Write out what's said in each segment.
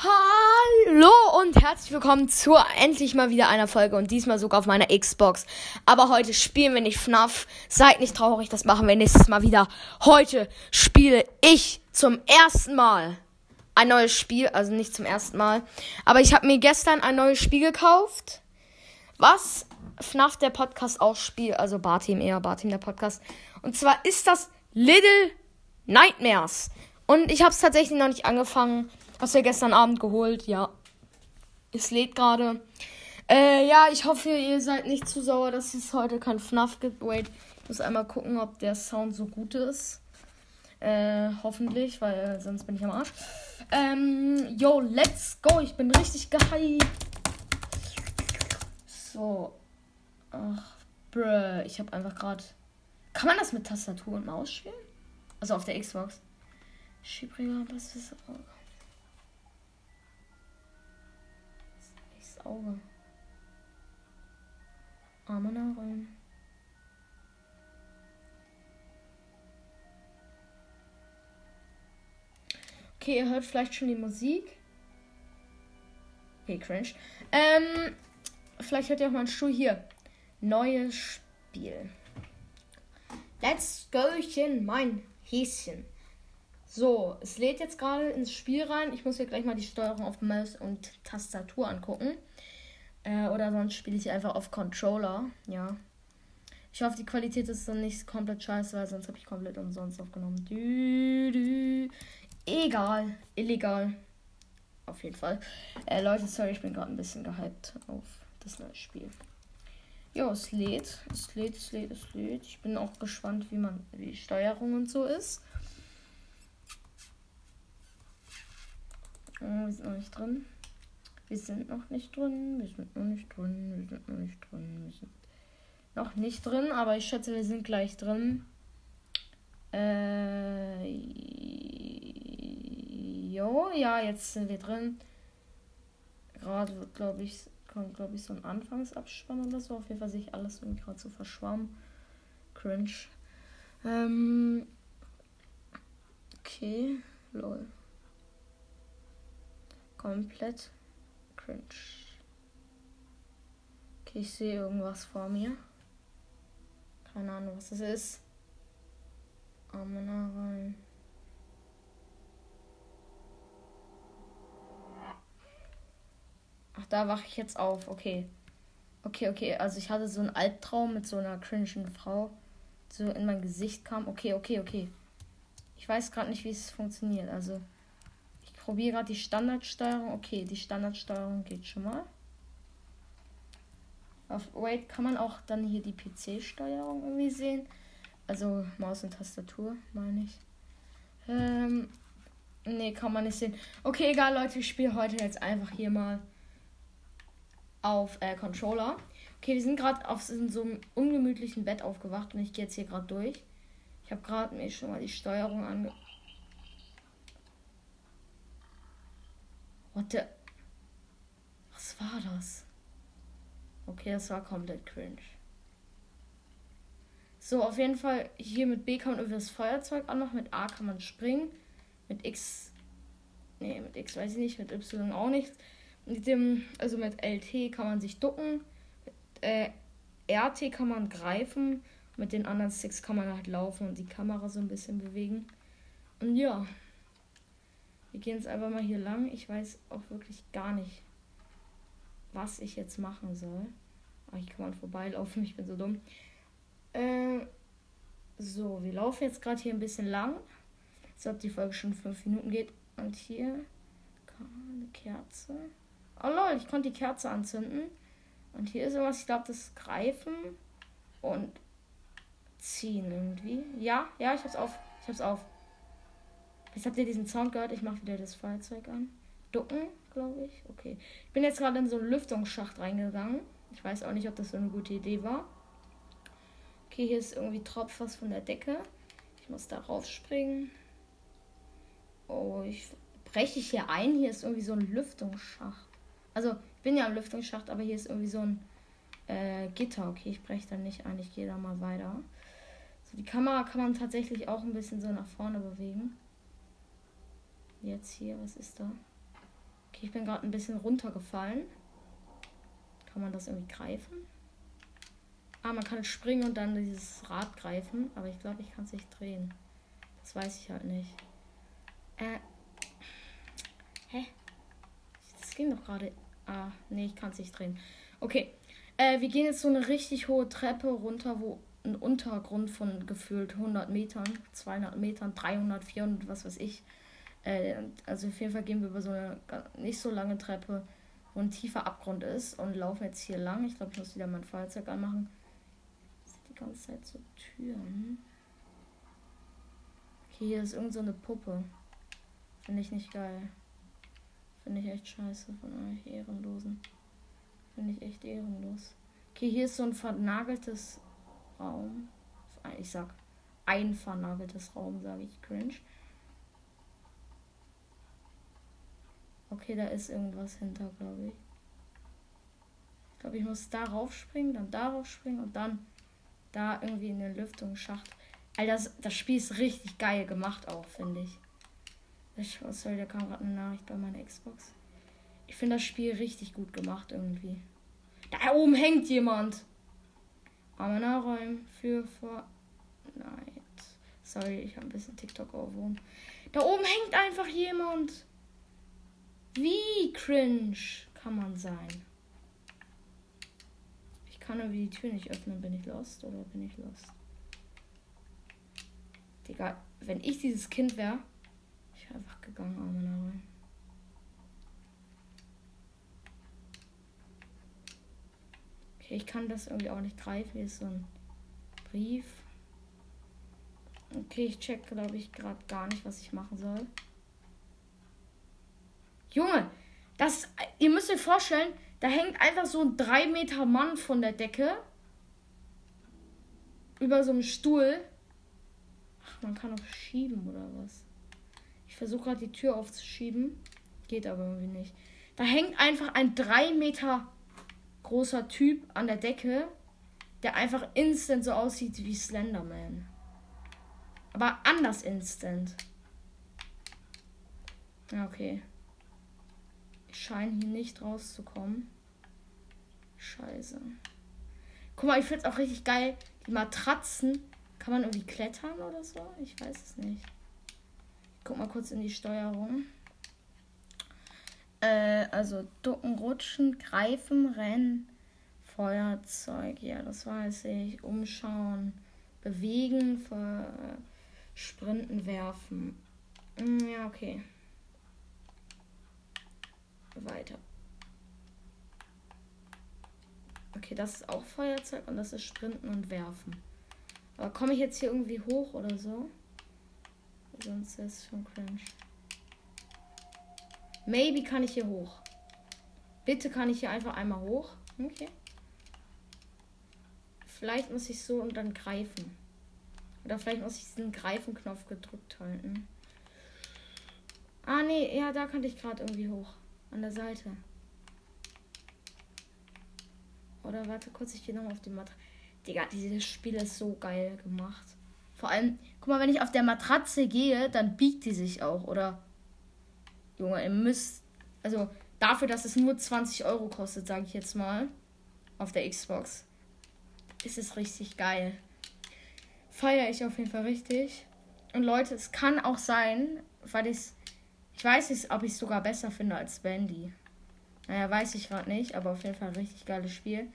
Hallo und herzlich willkommen zu endlich mal wieder einer Folge und diesmal sogar auf meiner Xbox. Aber heute spielen wir nicht FNAF. Seid nicht traurig, das machen wir nächstes Mal wieder. Heute spiele ich zum ersten Mal ein neues Spiel, also nicht zum ersten Mal, aber ich habe mir gestern ein neues Spiel gekauft, was FNAF der Podcast auch spielt, also Barteam eher, Barteam der Podcast. Und zwar ist das Little Nightmares. Und ich habe es tatsächlich noch nicht angefangen. Hast du ja gestern Abend geholt, ja. Es lädt gerade. Äh, ja, ich hoffe, ihr seid nicht zu sauer, dass es heute kein FNAF gibt. Wait, ich muss einmal gucken, ob der Sound so gut ist. Äh, hoffentlich, weil sonst bin ich am Arsch. Ähm, yo, let's go. Ich bin richtig gehypt. So. Ach, bruh. Ich habe einfach gerade. Kann man das mit Tastatur und Maus spielen? Also auf der Xbox. Schiebriger, was ist Auge. Arme rein. Okay, ihr hört vielleicht schon die Musik. Okay, cringe. Ähm, vielleicht hört ihr auch mal einen Stuhl hier. Neues Spiel. Let's gochen, mein Häschen. So, es lädt jetzt gerade ins Spiel rein. Ich muss hier gleich mal die Steuerung auf Maus und Tastatur angucken. Äh, oder sonst spiele ich einfach auf Controller. Ja. Ich hoffe, die Qualität ist dann nicht komplett scheiße, weil sonst habe ich komplett umsonst aufgenommen. Dü, dü. Egal. Illegal. Auf jeden Fall. Äh, Leute, sorry, ich bin gerade ein bisschen gehypt auf das neue Spiel. Jo, es lädt. Es lädt, es lädt, es lädt. Ich bin auch gespannt, wie man die Steuerung und so ist. Oh, wir sind noch nicht drin. Wir sind noch nicht drin. Wir sind noch nicht drin. Wir sind noch nicht drin. Wir sind noch nicht drin, aber ich schätze, wir sind gleich drin. Äh. Jo, ja, jetzt sind wir drin. Gerade wird, glaube ich, kommt, glaube ich, so ein Anfangsabspann oder so. Auf jeden Fall sehe ich alles irgendwie gerade so verschwommen. Cringe. Ähm. Okay. Lol komplett cringe. Okay, ich sehe irgendwas vor mir. Keine Ahnung, was das ist. Arme rein. Ach, da wache ich jetzt auf. Okay. Okay, okay. Also ich hatte so einen Albtraum mit so einer cringen Frau. So in mein Gesicht kam. Okay, okay, okay. Ich weiß gerade nicht, wie es funktioniert. Also probiere gerade die Standardsteuerung. Okay, die Standardsteuerung geht schon mal. Auf Wait kann man auch dann hier die PC-Steuerung irgendwie sehen. Also Maus und Tastatur, meine ich. Ähm, nee, kann man nicht sehen. Okay, egal, Leute, ich spiele heute jetzt einfach hier mal auf äh, Controller. Okay, wir sind gerade auf so einem ungemütlichen Bett aufgewacht und ich gehe jetzt hier gerade durch. Ich habe gerade mir schon mal die Steuerung ange What the... Was war das? Okay, das war komplett cringe. So, auf jeden Fall, hier mit B kann man irgendwie das Feuerzeug anmachen, mit A kann man springen, mit X, nee, mit X weiß ich nicht, mit Y auch nicht. Mit dem, also mit LT kann man sich ducken, mit äh, RT kann man greifen, mit den anderen Sticks kann man halt laufen und die Kamera so ein bisschen bewegen. Und ja. Wir gehen jetzt einfach mal hier lang. Ich weiß auch wirklich gar nicht, was ich jetzt machen soll. Ach, ich kann mal vorbeilaufen, ich bin so dumm. Äh, so, wir laufen jetzt gerade hier ein bisschen lang. So, ob die Folge schon fünf Minuten geht. Und hier eine Kerze. Oh lol, ich konnte die Kerze anzünden. Und hier ist sowas, ich glaube, das Greifen und ziehen irgendwie. Ja, ja, ich hab's auf. Ich hab's auf. Jetzt habt ihr diesen Sound gehört. Ich mache wieder das Feuerzeug an. Ducken, glaube ich. Okay. Ich bin jetzt gerade in so einen Lüftungsschacht reingegangen. Ich weiß auch nicht, ob das so eine gute Idee war. Okay, hier ist irgendwie Tropf was von der Decke. Ich muss da raufspringen. Oh, ich breche ich hier ein. Hier ist irgendwie so ein Lüftungsschacht. Also, ich bin ja im Lüftungsschacht, aber hier ist irgendwie so ein äh, Gitter. Okay, ich breche da nicht ein. Ich gehe da mal weiter. So, die Kamera kann man tatsächlich auch ein bisschen so nach vorne bewegen. Jetzt hier, was ist da? Okay, ich bin gerade ein bisschen runtergefallen. Kann man das irgendwie greifen? Ah, man kann springen und dann dieses Rad greifen, aber ich glaube, ich kann es nicht drehen. Das weiß ich halt nicht. Äh. Hä? Das ging doch gerade. Ah, nee, ich kann es nicht drehen. Okay. Äh, wir gehen jetzt so eine richtig hohe Treppe runter, wo ein Untergrund von gefühlt 100 Metern, 200 Metern, 300, 400, was weiß ich. Äh, also auf jeden Fall gehen wir über so eine nicht so lange Treppe, wo ein tiefer Abgrund ist und laufen jetzt hier lang. Ich glaube, ich muss wieder mein Feuerzeug anmachen. Die ganze Zeit so Türen. Okay, hier ist irgend so eine Puppe. Finde ich nicht geil. Finde ich echt scheiße von euch Ehrenlosen. Finde ich echt ehrenlos. Okay, hier ist so ein vernageltes Raum. Ich sag ein vernageltes Raum, sage ich cringe. Okay, da ist irgendwas hinter, glaube ich. Ich glaube, ich muss darauf springen, dann darauf springen und dann da irgendwie in den Lüftungsschacht. Alter, das, das Spiel ist richtig geil gemacht auch, finde ich. ich. Was soll, da kam gerade eine Nachricht bei meiner Xbox. Ich finde das Spiel richtig gut gemacht irgendwie. Da oben hängt jemand. Amena räumen für Fortnite. Sorry, ich habe ein bisschen TikTok ohrwurm. Da oben hängt einfach jemand. Wie cringe kann man sein? Ich kann aber die Tür nicht öffnen. Bin ich lost oder bin ich lost? Digga, wenn ich dieses Kind wäre, ich wäre einfach gegangen, Amena rein. Okay, ich kann das irgendwie auch nicht greifen. Hier ist so ein Brief. Okay, ich check, glaube ich, gerade gar nicht, was ich machen soll. Junge, das, ihr müsst euch vorstellen, da hängt einfach so ein 3 Meter Mann von der Decke. Über so einem Stuhl. Ach, man kann auch schieben oder was. Ich versuche gerade die Tür aufzuschieben. Geht aber irgendwie nicht. Da hängt einfach ein 3 Meter großer Typ an der Decke, der einfach instant so aussieht wie Slenderman. Aber anders instant. Ja, okay. Ich scheine hier nicht rauszukommen. Scheiße. Guck mal, ich finde es auch richtig geil. Die Matratzen. Kann man irgendwie klettern oder so? Ich weiß es nicht. Ich guck mal kurz in die Steuerung. Äh, also ducken, rutschen, greifen, rennen, Feuerzeug, ja, das weiß ich. Umschauen, bewegen, sprinten, werfen. Hm, ja, okay. Weiter. Okay, das ist auch Feuerzeug und das ist Sprinten und Werfen. Aber komme ich jetzt hier irgendwie hoch oder so? Sonst ist es schon cringe. Maybe kann ich hier hoch. Bitte kann ich hier einfach einmal hoch. Okay. Vielleicht muss ich so und dann greifen. Oder vielleicht muss ich diesen Greifen-Knopf gedrückt halten. Ah, nee, ja, da kann ich gerade irgendwie hoch. An der Seite. Oder warte kurz, ich gehe nochmal auf die Matratze. Digga, dieses Spiel ist so geil gemacht. Vor allem, guck mal, wenn ich auf der Matratze gehe, dann biegt die sich auch, oder? Junge, ihr müsst. Also dafür, dass es nur 20 Euro kostet, sage ich jetzt mal. Auf der Xbox. Ist es richtig geil. Feiere ich auf jeden Fall richtig. Und Leute, es kann auch sein, weil ich Ich weiß nicht, ob ich es sogar besser finde als Bandy. Naja, weiß ich gerade nicht, aber auf jeden Fall ein richtig geiles Spiel.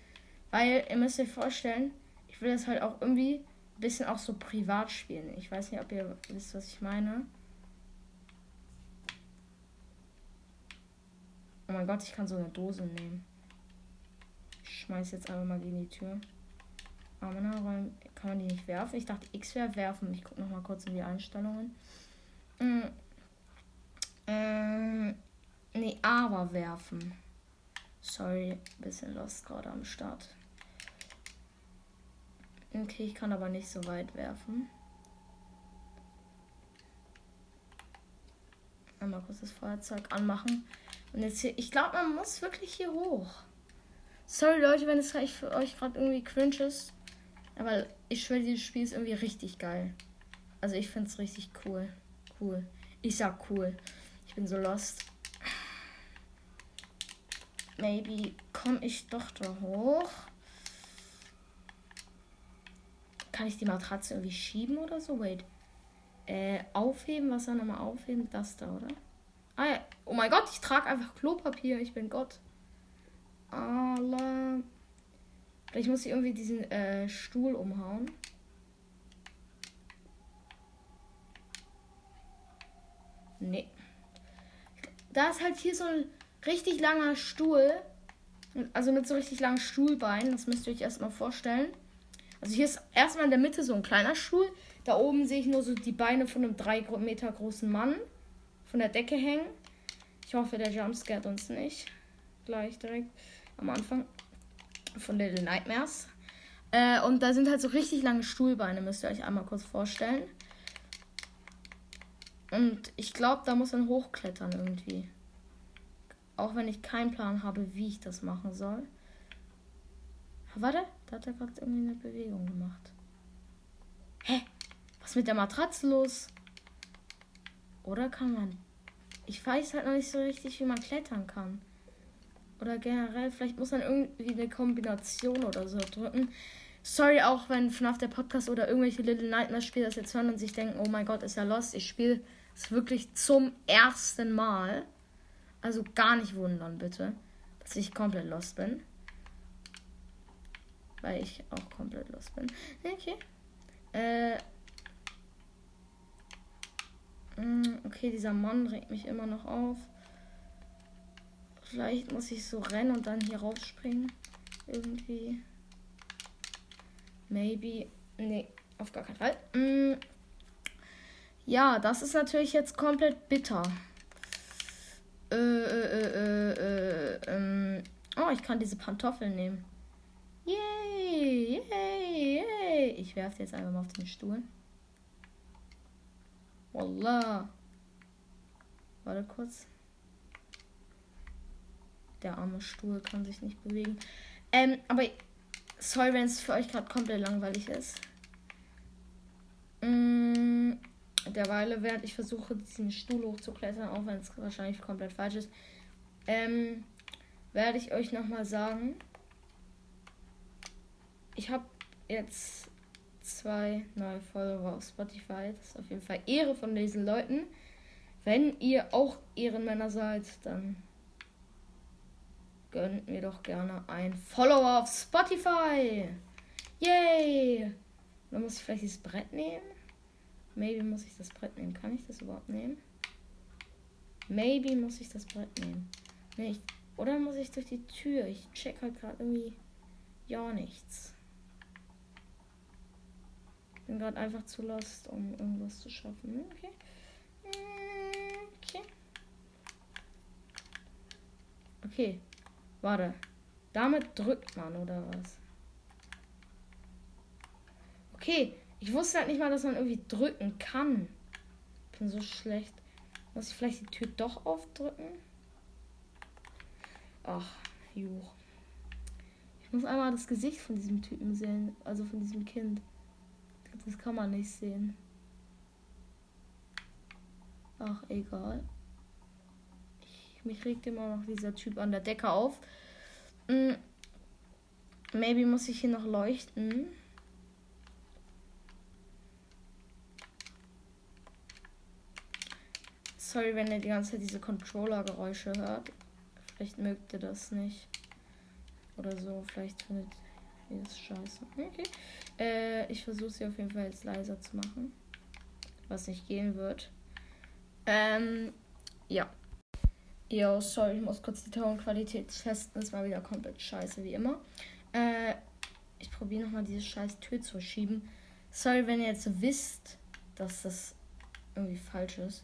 Weil, ihr müsst euch vorstellen, ich will das halt auch irgendwie ein bisschen auch so privat spielen. Ich weiß nicht, ob ihr wisst, was ich meine. Oh mein Gott, ich kann so eine Dose nehmen. Ich schmeiß jetzt einfach mal gegen die Tür. Aber kann man die nicht werfen? Ich dachte, X wäre werfen. Ich gucke noch mal kurz in die Einstellungen. Ähm, nee, aber werfen. Sorry, bisschen lost gerade am Start. Okay, ich kann aber nicht so weit werfen. Einmal kurz das Feuerzeug anmachen. Und jetzt hier, ich glaube, man muss wirklich hier hoch. Sorry Leute, wenn es für euch gerade irgendwie cringe ist. Aber ich schwöre, dieses Spiel ist irgendwie richtig geil. Also ich finde es richtig cool. Cool. Ich sag cool. Ich bin so lost. maybe komme ich doch da hoch. Kann ich die Matratze irgendwie schieben oder so? Wait. Äh, aufheben, was soll nochmal aufheben? Das da, oder? Ah ja. Oh mein Gott, ich trage einfach Klopapier. Ich bin Gott. Allah. Vielleicht muss ich irgendwie diesen äh, Stuhl umhauen. Nee. Da ist halt hier so ein richtig langer Stuhl. Also mit so richtig langen Stuhlbeinen. Das müsst ihr euch erstmal vorstellen. Also hier ist erstmal in der Mitte so ein kleiner Stuhl. Da oben sehe ich nur so die Beine von einem drei Meter großen Mann von der Decke hängen. Ich hoffe, der jumpscared uns nicht. Gleich direkt am Anfang von Little Nightmares. Äh, und da sind halt so richtig lange Stuhlbeine, müsst ihr euch einmal kurz vorstellen. Und ich glaube, da muss man hochklettern irgendwie. Auch wenn ich keinen Plan habe, wie ich das machen soll. Warte, da hat er gerade irgendwie eine Bewegung gemacht. Hä? Was ist mit der Matratze los? Oder kann man. Ich weiß halt noch nicht so richtig, wie man klettern kann. Oder generell, vielleicht muss man irgendwie eine Kombination oder so drücken. Sorry auch, wenn FNAF der Podcast oder irgendwelche Little Nightmares Spieler das jetzt hören und sich denken, oh mein Gott, ist ja lost. Ich spiele es wirklich zum ersten Mal. Also gar nicht wundern, bitte, dass ich komplett lost bin. Weil ich auch komplett lost bin. Okay. Äh. Mm, okay, dieser Mann regt mich immer noch auf. Vielleicht muss ich so rennen und dann hier rausspringen. Irgendwie. Maybe. Nee, auf gar keinen Fall. Mm. Ja, das ist natürlich jetzt komplett bitter. Äh, äh, äh, äh, ähm. Oh, ich kann diese Pantoffeln nehmen. Yay, yay, yay. Ich werfe jetzt einfach mal auf den Stuhl. Wallah. Warte kurz. Der arme Stuhl kann sich nicht bewegen. Ähm, aber sorry, wenn es für euch gerade komplett langweilig ist. Mm, derweile, während ich versuche, diesen Stuhl hochzuklettern, auch wenn es wahrscheinlich komplett falsch ist, ähm, werde ich euch nochmal sagen. Ich habe jetzt zwei neue Follower auf Spotify. Das ist auf jeden Fall Ehre von diesen Leuten. Wenn ihr auch Ehrenmänner seid, dann gönnt mir doch gerne ein Follower auf Spotify. Yay! Dann muss ich vielleicht dieses Brett nehmen. Maybe muss ich das Brett nehmen. Kann ich das überhaupt nehmen? Maybe muss ich das Brett nehmen. Nee, ich, oder muss ich durch die Tür? Ich check halt gerade irgendwie ja nichts. Bin gerade einfach zu lost, um irgendwas zu schaffen. Okay. Okay. Okay. Warte. Damit drückt man, oder was? Okay. Ich wusste halt nicht mal, dass man irgendwie drücken kann. Ich bin so schlecht. Muss ich vielleicht die Tür doch aufdrücken? Ach, juch. Ich muss einmal das Gesicht von diesem Typen sehen. Also von diesem Kind. Das kann man nicht sehen. Ach, egal. Mich regt immer noch dieser Typ an der Decke auf. Mm. Maybe muss ich hier noch leuchten. Sorry, wenn ihr die ganze Zeit diese Controller-Geräusche hört. Vielleicht mögt ihr das nicht. Oder so. Vielleicht findet ihr das scheiße. Okay. Äh, ich versuche sie auf jeden Fall jetzt leiser zu machen. Was nicht gehen wird. Ähm, ja. Yo, sorry, ich muss kurz die Tonqualität testen. Ist mal wieder komplett scheiße, wie immer. Äh, ich probiere nochmal diese scheiß Tür zu schieben. Sorry, wenn ihr jetzt wisst, dass das irgendwie falsch ist.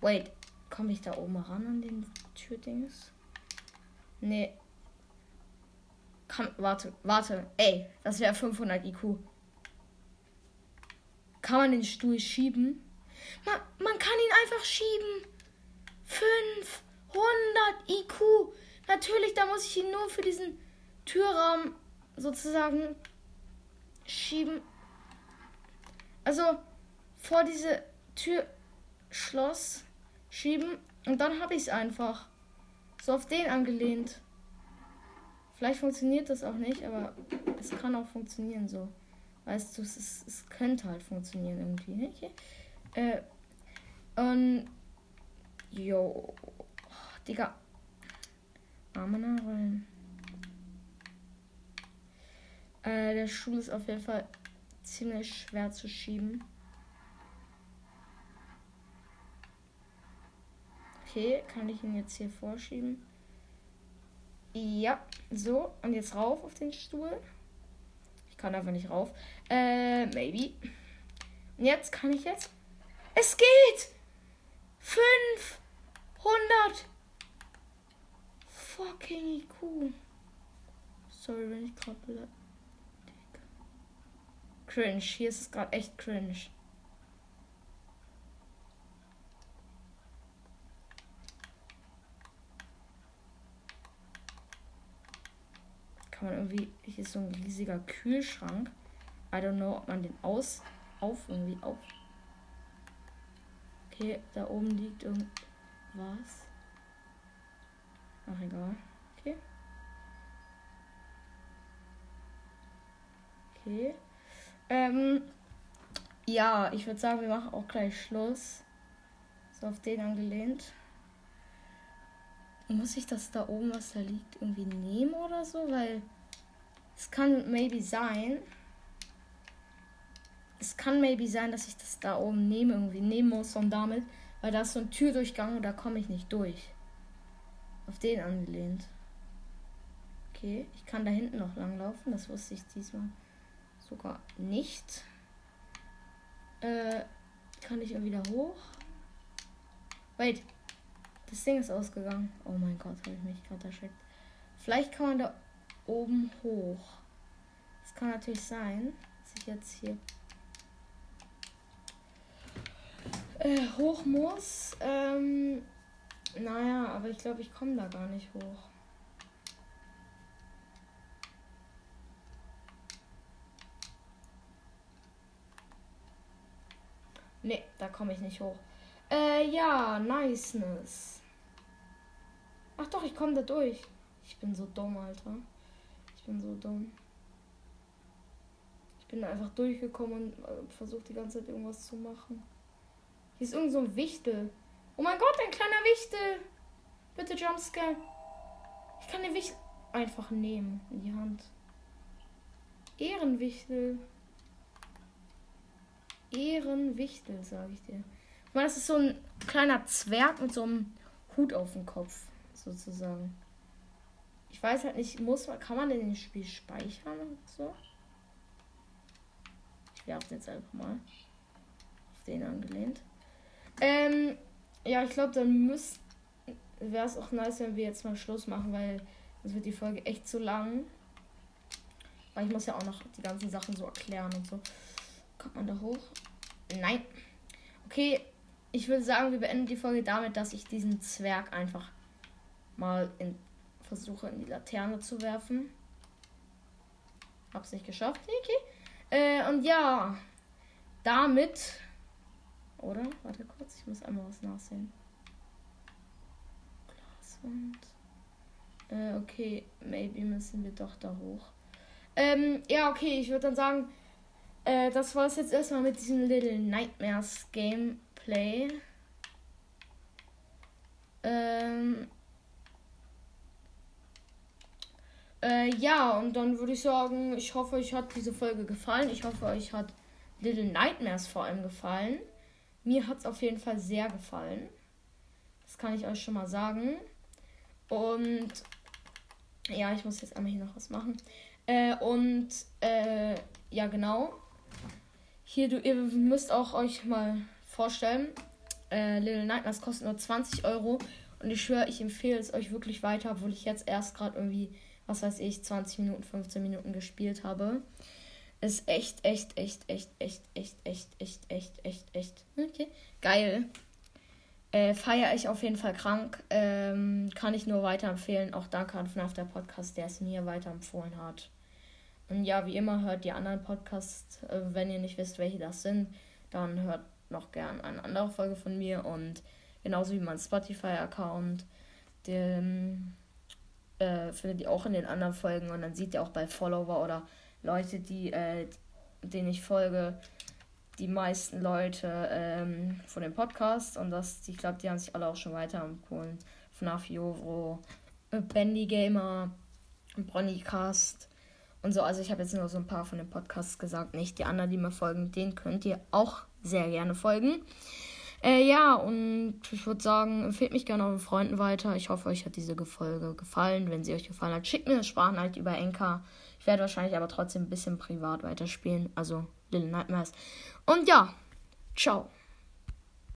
Wait, komme ich da oben ran an den Türdings? Nee. Komm, warte, warte. Ey, das wäre 500 IQ. Kann man den Stuhl schieben? Man, man kann ihn einfach schieben. 500 IQ. Natürlich, da muss ich ihn nur für diesen Türraum sozusagen schieben. Also vor diese Türschloss schieben und dann habe ich es einfach. So auf den angelehnt. Vielleicht funktioniert das auch nicht, aber es kann auch funktionieren so. Weißt du, es, ist, es könnte halt funktionieren irgendwie. Okay. Äh, und. Jo. Oh, Digga. Arme nachrollen. Äh, der Stuhl ist auf jeden Fall ziemlich schwer zu schieben. Okay, kann ich ihn jetzt hier vorschieben? Ja, so. Und jetzt rauf auf den Stuhl. Ich kann einfach nicht rauf. Äh, maybe. Und jetzt kann ich jetzt. Es geht! 500 fucking IQ. Sorry, wenn ich gerade. Cringe. Hier ist es gerade echt cringe. Kann man irgendwie. Hier ist so ein riesiger Kühlschrank. I don't know, ob man den aus. Auf irgendwie auf. Okay, da oben liegt irgendwas. Ach, egal. Okay. Okay. Ähm, ja, ich würde sagen, wir machen auch gleich Schluss. So auf den angelehnt. Muss ich das da oben, was da liegt, irgendwie nehmen oder so? Weil es kann maybe sein. Es kann maybe sein, dass ich das da oben nehme, irgendwie nehmen muss und damit, weil da ist so ein Türdurchgang und da komme ich nicht durch. Auf den angelehnt. Okay, ich kann da hinten noch langlaufen, das wusste ich diesmal sogar nicht. Äh, kann ich ja wieder hoch? Wait, das Ding ist ausgegangen. Oh mein Gott, habe ich mich gerade erschreckt. Vielleicht kann man da oben hoch. Das kann natürlich sein, dass ich jetzt hier äh, hoch muss. Ähm, naja, aber ich glaube, ich komme da gar nicht hoch. Ne, da komme ich nicht hoch. Äh, ja, niceness. Ach doch, ich komme da durch. Ich bin so dumm, Alter. Ich bin so dumm. Ich bin einfach durchgekommen und äh, versucht die ganze Zeit irgendwas zu machen. Hier ist irgend so ein Wichtel. Oh mein Gott, ein kleiner Wichtel. Bitte Jumpscare. Ich kann den Wichtel einfach nehmen in die Hand. Ehrenwichtel. Ehrenwichtel, sage ich dir. Ich meine, das ist so ein kleiner Zwerg mit so einem Hut auf dem Kopf, sozusagen. Ich weiß halt nicht, muss man, kann man in dem Spiel speichern so? Ich werfe jetzt einfach mal auf den angelehnt. Ähm, ja, ich glaube, dann müsste wäre es auch nice, wenn wir jetzt mal Schluss machen, weil es wird die Folge echt zu lang. Weil ich muss ja auch noch die ganzen Sachen so erklären und so. Kommt man da hoch? Nein. Okay, ich würde sagen, wir beenden die Folge damit, dass ich diesen Zwerg einfach mal in, versuche in die Laterne zu werfen. Hab's nicht geschafft. Okay. Äh, und ja, damit. Oder? Warte kurz, ich muss einmal was nachsehen. Glaswand. Äh, okay, maybe müssen wir doch da hoch. Ähm, ja, okay, ich würde dann sagen, äh, das war es jetzt erstmal mit diesem Little Nightmares Gameplay. Ähm, äh, ja, und dann würde ich sagen, ich hoffe, euch hat diese Folge gefallen. Ich hoffe, euch hat Little Nightmares vor allem gefallen. Mir hat es auf jeden Fall sehr gefallen. Das kann ich euch schon mal sagen. Und ja, ich muss jetzt einmal hier noch was machen. Äh, und äh, ja, genau. Hier, du, ihr müsst auch euch mal vorstellen, äh, Little Nightmares kostet nur 20 Euro. Und ich schwöre, ich empfehle es euch wirklich weiter, obwohl ich jetzt erst gerade irgendwie, was weiß ich, 20 Minuten, 15 Minuten gespielt habe. Ist echt, echt, echt, echt, echt, echt, echt, echt, echt, echt, echt. Okay. Geil. Äh, Feiere ich auf jeden Fall krank. Ähm, kann ich nur weiterempfehlen. Auch danke an FNAF der Podcast, der es mir weiterempfohlen hat. Und ja, wie immer hört die anderen Podcasts, äh, wenn ihr nicht wisst, welche das sind, dann hört noch gern eine andere Folge von mir und genauso wie mein Spotify-Account. den äh, findet ihr auch in den anderen Folgen und dann seht ihr auch bei Follower oder Leute, die, äh, denen ich folge, die meisten Leute ähm, von dem Podcast und das, ich glaube, die haben sich alle auch schon weiter empfohlen. FNAF Jovro, äh, Bendy Gamer, Bronnycast und so. Also ich habe jetzt nur so ein paar von den Podcasts gesagt, nicht die anderen, die mir folgen, denen könnt ihr auch sehr gerne folgen. Äh, ja, und ich würde sagen, empfehlt mich gerne euren Freunden weiter. Ich hoffe, euch hat diese Folge gefallen. Wenn sie euch gefallen hat, schickt mir eine Sprachnachricht über Enka. Ich werde wahrscheinlich aber trotzdem ein bisschen privat weiterspielen. Also Little Nightmares. Und ja, ciao.